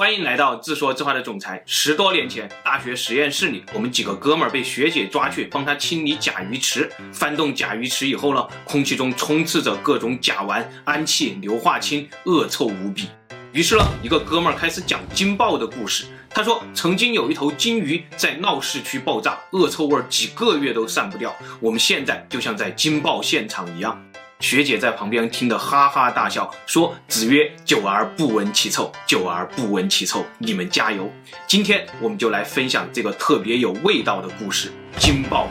欢迎来到自说自话的总裁。十多年前，大学实验室里，我们几个哥们儿被学姐抓去帮他清理甲鱼池。翻动甲鱼池以后呢，空气中充斥着各种甲烷、氨气、硫化氢，恶臭无比。于是呢，一个哥们儿开始讲鲸爆的故事。他说，曾经有一头鲸鱼在闹市区爆炸，恶臭味几个月都散不掉。我们现在就像在惊爆现场一样。学姐在旁边听得哈哈大笑，说：“子曰，久而不闻其臭，久而不闻其臭，你们加油！”今天我们就来分享这个特别有味道的故事——鲸爆。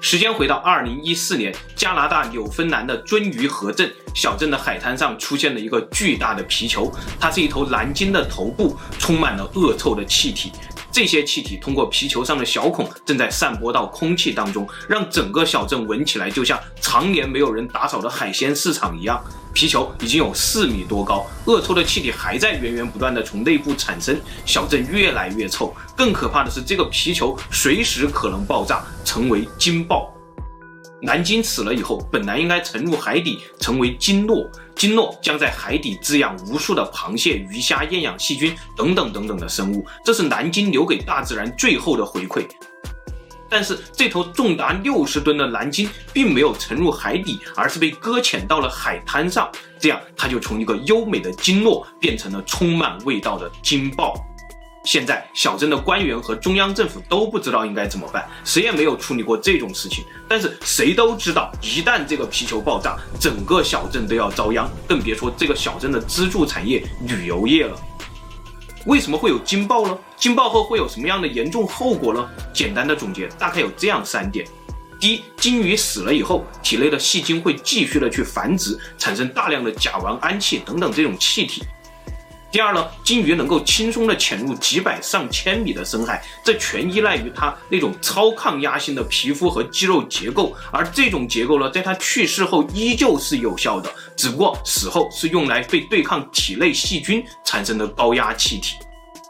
时间回到二零一四年，加拿大纽芬兰的鱒鱼河镇小镇的海滩上出现了一个巨大的皮球，它是一头蓝鲸的头部，充满了恶臭的气体。这些气体通过皮球上的小孔，正在散播到空气当中，让整个小镇闻起来就像常年没有人打扫的海鲜市场一样。皮球已经有四米多高，恶臭的气体还在源源不断地从内部产生，小镇越来越臭。更可怕的是，这个皮球随时可能爆炸，成为金爆。蓝鲸死了以后，本来应该沉入海底，成为鲸落。鲸落将在海底滋养无数的螃蟹、鱼虾、厌氧细菌等等等等的生物，这是蓝鲸留给大自然最后的回馈。但是这头重达六十吨的蓝鲸并没有沉入海底，而是被搁浅到了海滩上，这样它就从一个优美的鲸落变成了充满味道的鲸爆。现在小镇的官员和中央政府都不知道应该怎么办，谁也没有处理过这种事情。但是谁都知道，一旦这个皮球爆炸，整个小镇都要遭殃，更别说这个小镇的支柱产业旅游业了。为什么会有惊爆呢？惊爆后会有什么样的严重后果呢？简单的总结，大概有这样三点：第一，鲸鱼死了以后，体内的细菌会继续的去繁殖，产生大量的甲烷、氨气等等这种气体。第二呢，鲸鱼能够轻松地潜入几百上千米的深海，这全依赖于它那种超抗压性的皮肤和肌肉结构，而这种结构呢，在它去世后依旧是有效的，只不过死后是用来被对抗体内细菌产生的高压气体。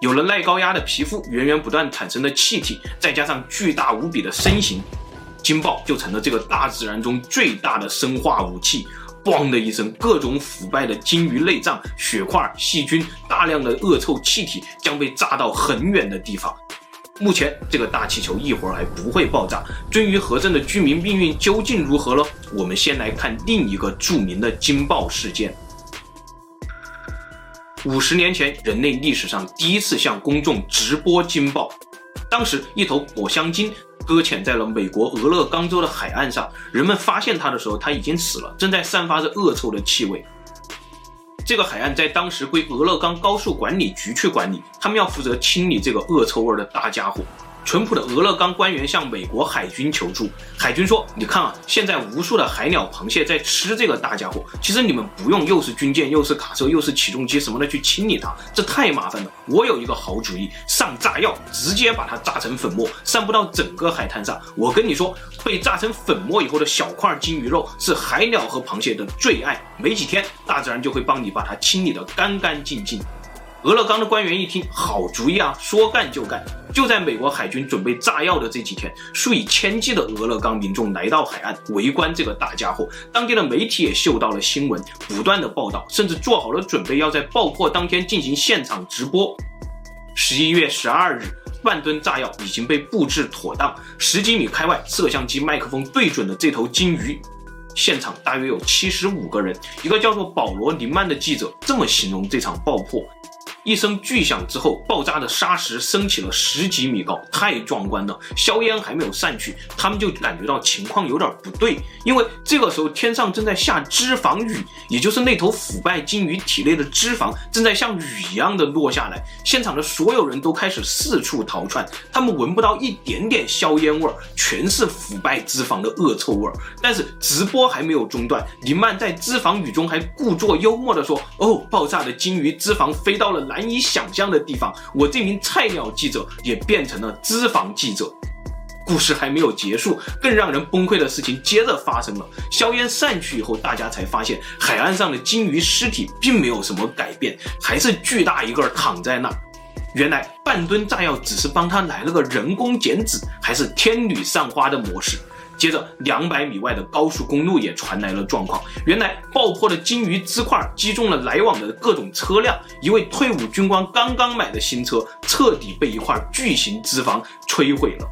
有了耐高压的皮肤，源源不断产生的气体，再加上巨大无比的身形，鲸爆就成了这个大自然中最大的生化武器。咣的一声，各种腐败的鲸鱼内脏、血块、细菌、大量的恶臭气体将被炸到很远的地方。目前，这个大气球一会儿还不会爆炸。鱒鱼河镇的居民命运究竟如何呢？我们先来看另一个著名的鲸爆事件。五十年前，人类历史上第一次向公众直播鲸爆，当时一头抹香鲸。搁浅在了美国俄勒冈州的海岸上，人们发现它的时候，它已经死了，正在散发着恶臭的气味。这个海岸在当时归俄勒冈高速管理局去管理，他们要负责清理这个恶臭味的大家伙。淳朴的俄勒冈官员向美国海军求助，海军说：“你看啊，现在无数的海鸟、螃蟹在吃这个大家伙，其实你们不用又是军舰又是卡车又是起重机什么的去清理它，这太麻烦了。我有一个好主意，上炸药，直接把它炸成粉末，散布到整个海滩上。我跟你说，被炸成粉末以后的小块鲸鱼肉是海鸟和螃蟹的最爱，没几天，大自然就会帮你把它清理得干干净净。”俄勒冈的官员一听，好主意啊，说干就干。就在美国海军准备炸药的这几天，数以千计的俄勒冈民众来到海岸围观这个大家伙。当地的媒体也嗅到了新闻，不断的报道，甚至做好了准备，要在爆破当天进行现场直播。十一月十二日，万吨炸药已经被布置妥当，十几米开外，摄像机麦克风对准了这头鲸鱼。现场大约有七十五个人。一个叫做保罗·林曼的记者这么形容这场爆破。一声巨响之后，爆炸的沙石升起了十几米高，太壮观了。硝烟还没有散去，他们就感觉到情况有点不对，因为这个时候天上正在下脂肪雨，也就是那头腐败鲸鱼体内的脂肪正在像雨一样的落下来。现场的所有人都开始四处逃窜，他们闻不到一点点硝烟味儿，全是腐败脂肪的恶臭味儿。但是直播还没有中断，林曼在脂肪雨中还故作幽默地说：“哦，爆炸的鲸鱼脂肪飞到了蓝。”难以想象的地方，我这名菜鸟记者也变成了脂肪记者。故事还没有结束，更让人崩溃的事情接着发生了。硝烟散去以后，大家才发现海岸上的鲸鱼尸体并没有什么改变，还是巨大一个躺在那。原来半吨炸药只是帮他来了个人工减脂，还是天女散花的模式。接着，两百米外的高速公路也传来了状况。原来，爆破的鲸鱼支块击中了来往的各种车辆。一位退伍军官刚刚买的新车，彻底被一块巨型脂肪摧毁了。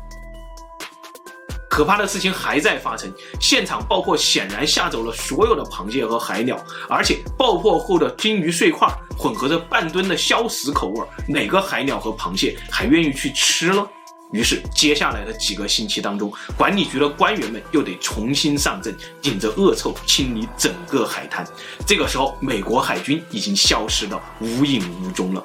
可怕的事情还在发生，现场爆破显然吓走了所有的螃蟹和海鸟，而且爆破后的鲸鱼碎块混合着半吨的硝石口味，哪个海鸟和螃蟹还愿意去吃了？于是，接下来的几个星期当中，管理局的官员们又得重新上阵，顶着恶臭清理整个海滩。这个时候，美国海军已经消失的无影无踪了。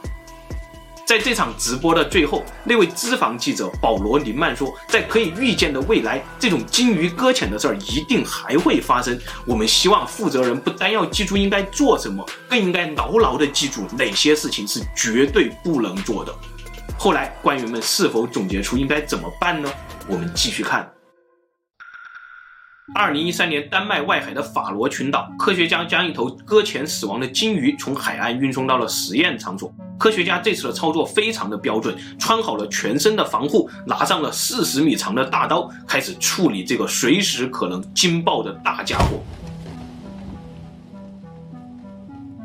在这场直播的最后，那位资防记者保罗·林曼说：“在可以预见的未来，这种鲸鱼搁浅的事儿一定还会发生。我们希望负责人不单要记住应该做什么，更应该牢牢地记住哪些事情是绝对不能做的。”后来官员们是否总结出应该怎么办呢？我们继续看。二零一三年，丹麦外海的法罗群岛，科学家将一头搁浅死亡的鲸鱼从海岸运送到了实验场所。科学家这次的操作非常的标准，穿好了全身的防护，拿上了四十米长的大刀，开始处理这个随时可能惊爆的大家伙。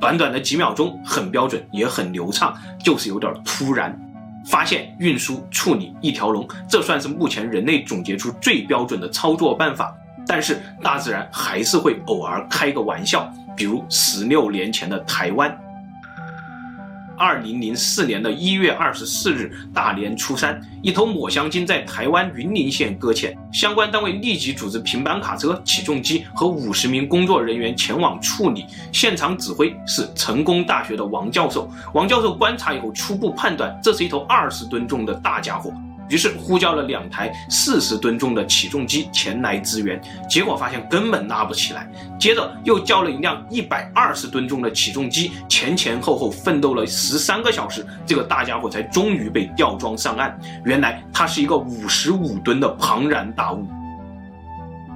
短短的几秒钟，很标准，也很流畅，就是有点突然。发现、运输、处理一条龙，这算是目前人类总结出最标准的操作办法。但是大自然还是会偶尔开个玩笑，比如十六年前的台湾。二零零四年的一月二十四日，大年初三，一头抹香鲸在台湾云林县搁浅，相关单位立即组织平板卡车、起重机和五十名工作人员前往处理。现场指挥是成功大学的王教授。王教授观察以后，初步判断这是一头二十吨重的大家伙。于是呼叫了两台四十吨重的起重机前来支援，结果发现根本拉不起来。接着又叫了一辆一百二十吨重的起重机，前前后后奋斗了十三个小时，这个大家伙才终于被吊装上岸。原来它是一个五十五吨的庞然大物。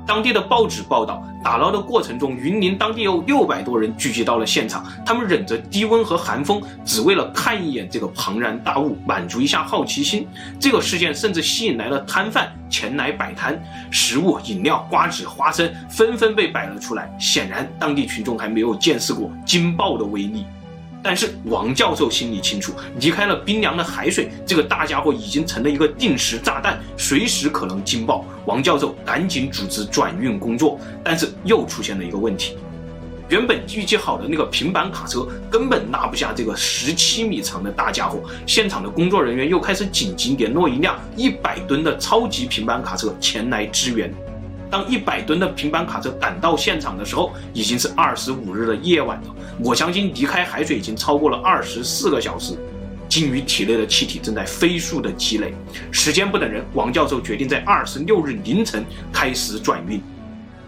当地的报纸报道，打捞的过程中，云林当地有六百多人聚集到了现场，他们忍着低温和寒风，只为了看一眼这个庞然大物，满足一下好奇心。这个事件甚至吸引来了摊贩前来摆摊，食物、饮料、瓜子、花生纷纷被摆了出来。显然，当地群众还没有见识过鲸爆的威力。但是王教授心里清楚，离开了冰凉的海水，这个大家伙已经成了一个定时炸弹，随时可能惊爆。王教授赶紧组织转运工作，但是又出现了一个问题：原本预计好的那个平板卡车根本拉不下这个十七米长的大家伙。现场的工作人员又开始紧急联络一辆一百吨的超级平板卡车前来支援。当一百吨的平板卡车赶到现场的时候，已经是二十五日的夜晚了。抹香鲸离开海水已经超过了二十四个小时，鲸鱼体内的气体正在飞速的积累。时间不等人，王教授决定在二十六日凌晨开始转运。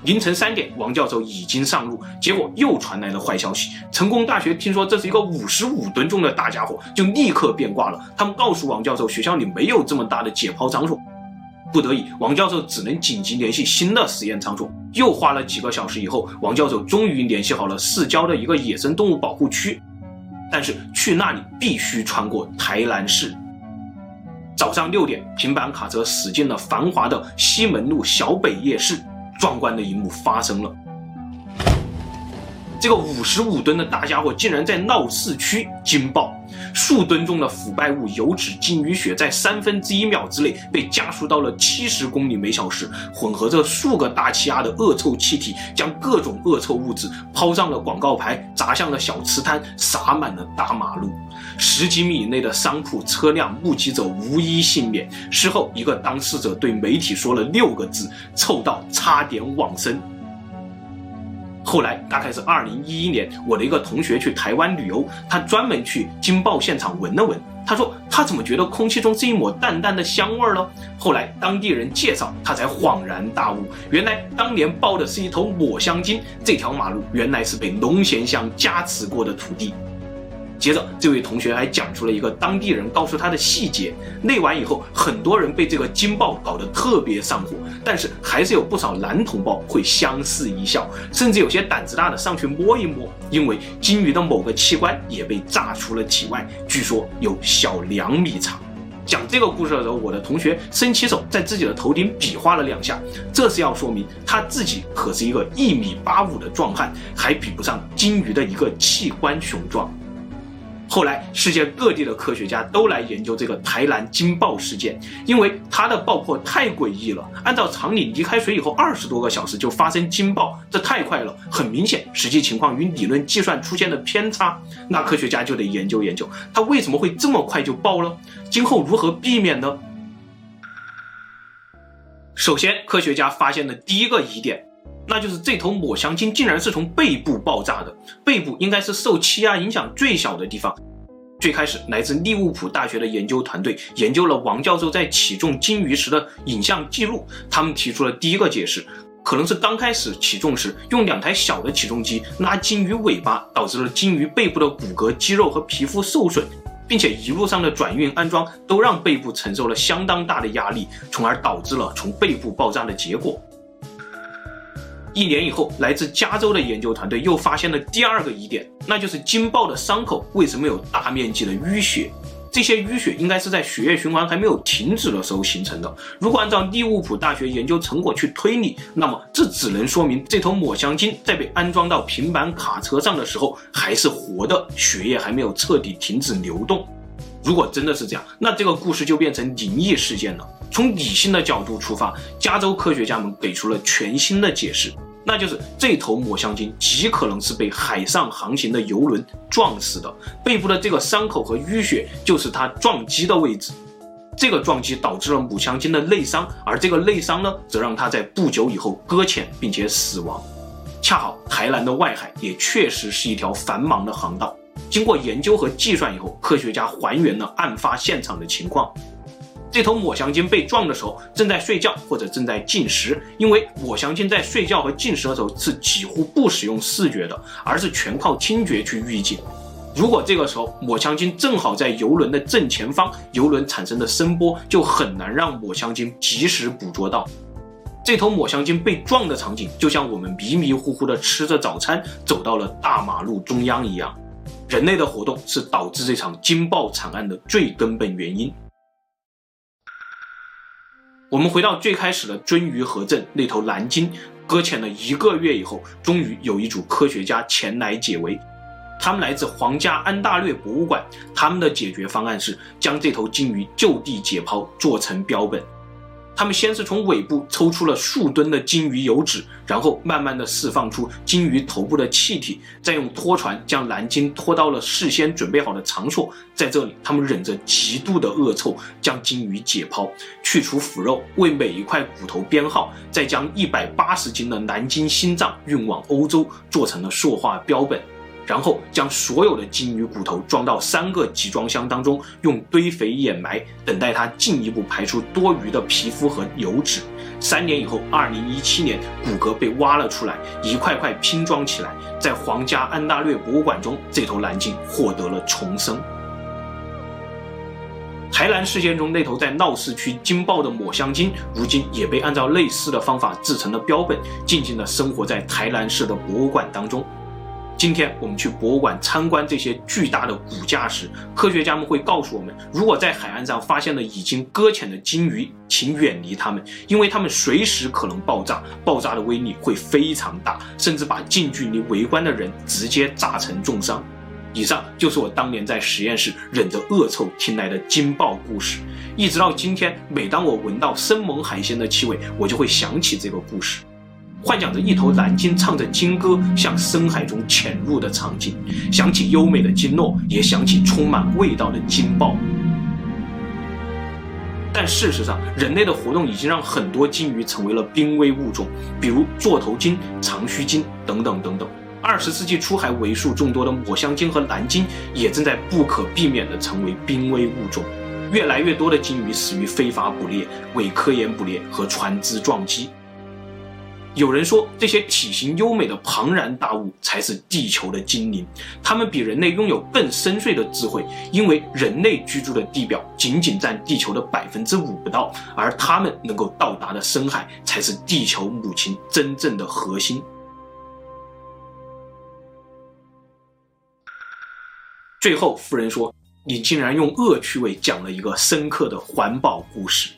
凌晨三点，王教授已经上路，结果又传来了坏消息。成功大学听说这是一个五十五吨重的大家伙，就立刻变卦了。他们告诉王教授，学校里没有这么大的解剖场所。不得已，王教授只能紧急联系新的实验场所。又花了几个小时以后，王教授终于联系好了市郊的一个野生动物保护区，但是去那里必须穿过台南市。早上六点，平板卡车驶进了繁华的西门路小北夜市，壮观的一幕发生了。这个五十五吨的大家伙竟然在闹市区惊爆，数吨重的腐败物油脂鲸鱼血在三分之一秒之内被加速到了七十公里每小时，混合着数个大气压的恶臭气体，将各种恶臭物质抛上了广告牌，砸向了小吃摊，洒满了大马路。十几米以内的商铺、车辆、目击者无一幸免。事后，一个当事者对媒体说了六个字：臭到差点往生。后来大概是二零一一年，我的一个同学去台湾旅游，他专门去金爆现场闻了闻，他说他怎么觉得空气中是一抹淡淡的香味儿呢？后来当地人介绍，他才恍然大悟，原来当年爆的是一头抹香鲸，这条马路原来是被龙涎香加持过的土地。接着，这位同学还讲出了一个当地人告诉他的细节。那晚以后，很多人被这个鲸爆搞得特别上火，但是还是有不少男同胞会相视一笑，甚至有些胆子大的上去摸一摸，因为鲸鱼的某个器官也被炸出了体外，据说有小两米长。讲这个故事的时候，我的同学伸起手在自己的头顶比划了两下，这是要说明他自己可是一个一米八五的壮汉，还比不上鲸鱼的一个器官雄壮。后来，世界各地的科学家都来研究这个台南惊爆事件，因为它的爆破太诡异了。按照常理，离开水以后二十多个小时就发生惊爆，这太快了。很明显，实际情况与理论计算出现了偏差。那科学家就得研究研究，它为什么会这么快就爆了？今后如何避免呢？首先，科学家发现的第一个疑点。那就是这头抹香鲸竟然是从背部爆炸的，背部应该是受气压影响最小的地方。最开始，来自利物浦大学的研究团队研究了王教授在起重鲸鱼时的影像记录，他们提出了第一个解释，可能是刚开始起重时用两台小的起重机拉鲸鱼尾巴，导致了鲸鱼背部的骨骼、肌肉和皮肤受损，并且一路上的转运安装都让背部承受了相当大的压力，从而导致了从背部爆炸的结果。一年以后，来自加州的研究团队又发现了第二个疑点，那就是惊爆的伤口为什么有大面积的淤血？这些淤血应该是在血液循环还没有停止的时候形成的。如果按照利物浦大学研究成果去推理，那么这只能说明这头抹香鲸在被安装到平板卡车上的时候还是活的，血液还没有彻底停止流动。如果真的是这样，那这个故事就变成灵异事件了。从理性的角度出发，加州科学家们给出了全新的解释，那就是这头抹香鲸极可能是被海上航行的游轮撞死的，背部的这个伤口和淤血就是它撞击的位置。这个撞击导致了抹香鲸的内伤，而这个内伤呢，则让它在不久以后搁浅并且死亡。恰好台南的外海也确实是一条繁忙的航道，经过研究和计算以后，科学家还原了案发现场的情况。这头抹香鲸被撞的时候正在睡觉或者正在进食，因为抹香鲸在睡觉和进食的时候是几乎不使用视觉的，而是全靠听觉去预警。如果这个时候抹香鲸正好在游轮的正前方，游轮产生的声波就很难让抹香鲸及时捕捉到。这头抹香鲸被撞的场景，就像我们迷迷糊糊的吃着早餐，走到了大马路中央一样。人类的活动是导致这场惊爆惨案的最根本原因。我们回到最开始的鳟鱼河镇，那头蓝鲸搁浅了一个月以后，终于有一组科学家前来解围。他们来自皇家安大略博物馆，他们的解决方案是将这头鲸鱼就地解剖，做成标本。他们先是从尾部抽出了数吨的鲸鱼油脂，然后慢慢的释放出鲸鱼头部的气体，再用拖船将蓝鲸拖到了事先准备好的场所。在这里，他们忍着极度的恶臭，将鲸鱼解剖，去除腐肉，为每一块骨头编号，再将一百八十斤的蓝鲸心脏运往欧洲，做成了塑化标本。然后将所有的鲸鱼骨头装到三个集装箱当中，用堆肥掩埋，等待它进一步排出多余的皮肤和油脂。三年以后，二零一七年，骨骼被挖了出来，一块块拼装起来，在皇家安大略博物馆中，这头蓝鲸获得了重生。台南事件中那头在闹市区惊爆的抹香鲸，如今也被按照类似的方法制成了标本，静静地生活在台南市的博物馆当中。今天我们去博物馆参观这些巨大的骨架时，科学家们会告诉我们，如果在海岸上发现了已经搁浅的鲸鱼，请远离它们，因为它们随时可能爆炸，爆炸的威力会非常大，甚至把近距离围观的人直接炸成重伤。以上就是我当年在实验室忍着恶臭听来的惊爆故事，一直到今天，每当我闻到生猛海鲜的气味，我就会想起这个故事。幻想着一头蓝鲸唱着鲸歌向深海中潜入的场景，想起优美的鲸落，也想起充满味道的鲸爆。但事实上，人类的活动已经让很多鲸鱼成为了濒危物种，比如座头鲸、长须鲸等等等等。二十世纪初还为数众多的抹香鲸和蓝鲸也正在不可避免地成为濒危物种。越来越多的鲸鱼死于非法捕猎、伪科研捕猎和船只撞击。有人说，这些体型优美的庞然大物才是地球的精灵，它们比人类拥有更深邃的智慧，因为人类居住的地表仅仅占地球的百分之五不到，而它们能够到达的深海才是地球母亲真正的核心。最后，夫人说：“你竟然用恶趣味讲了一个深刻的环保故事。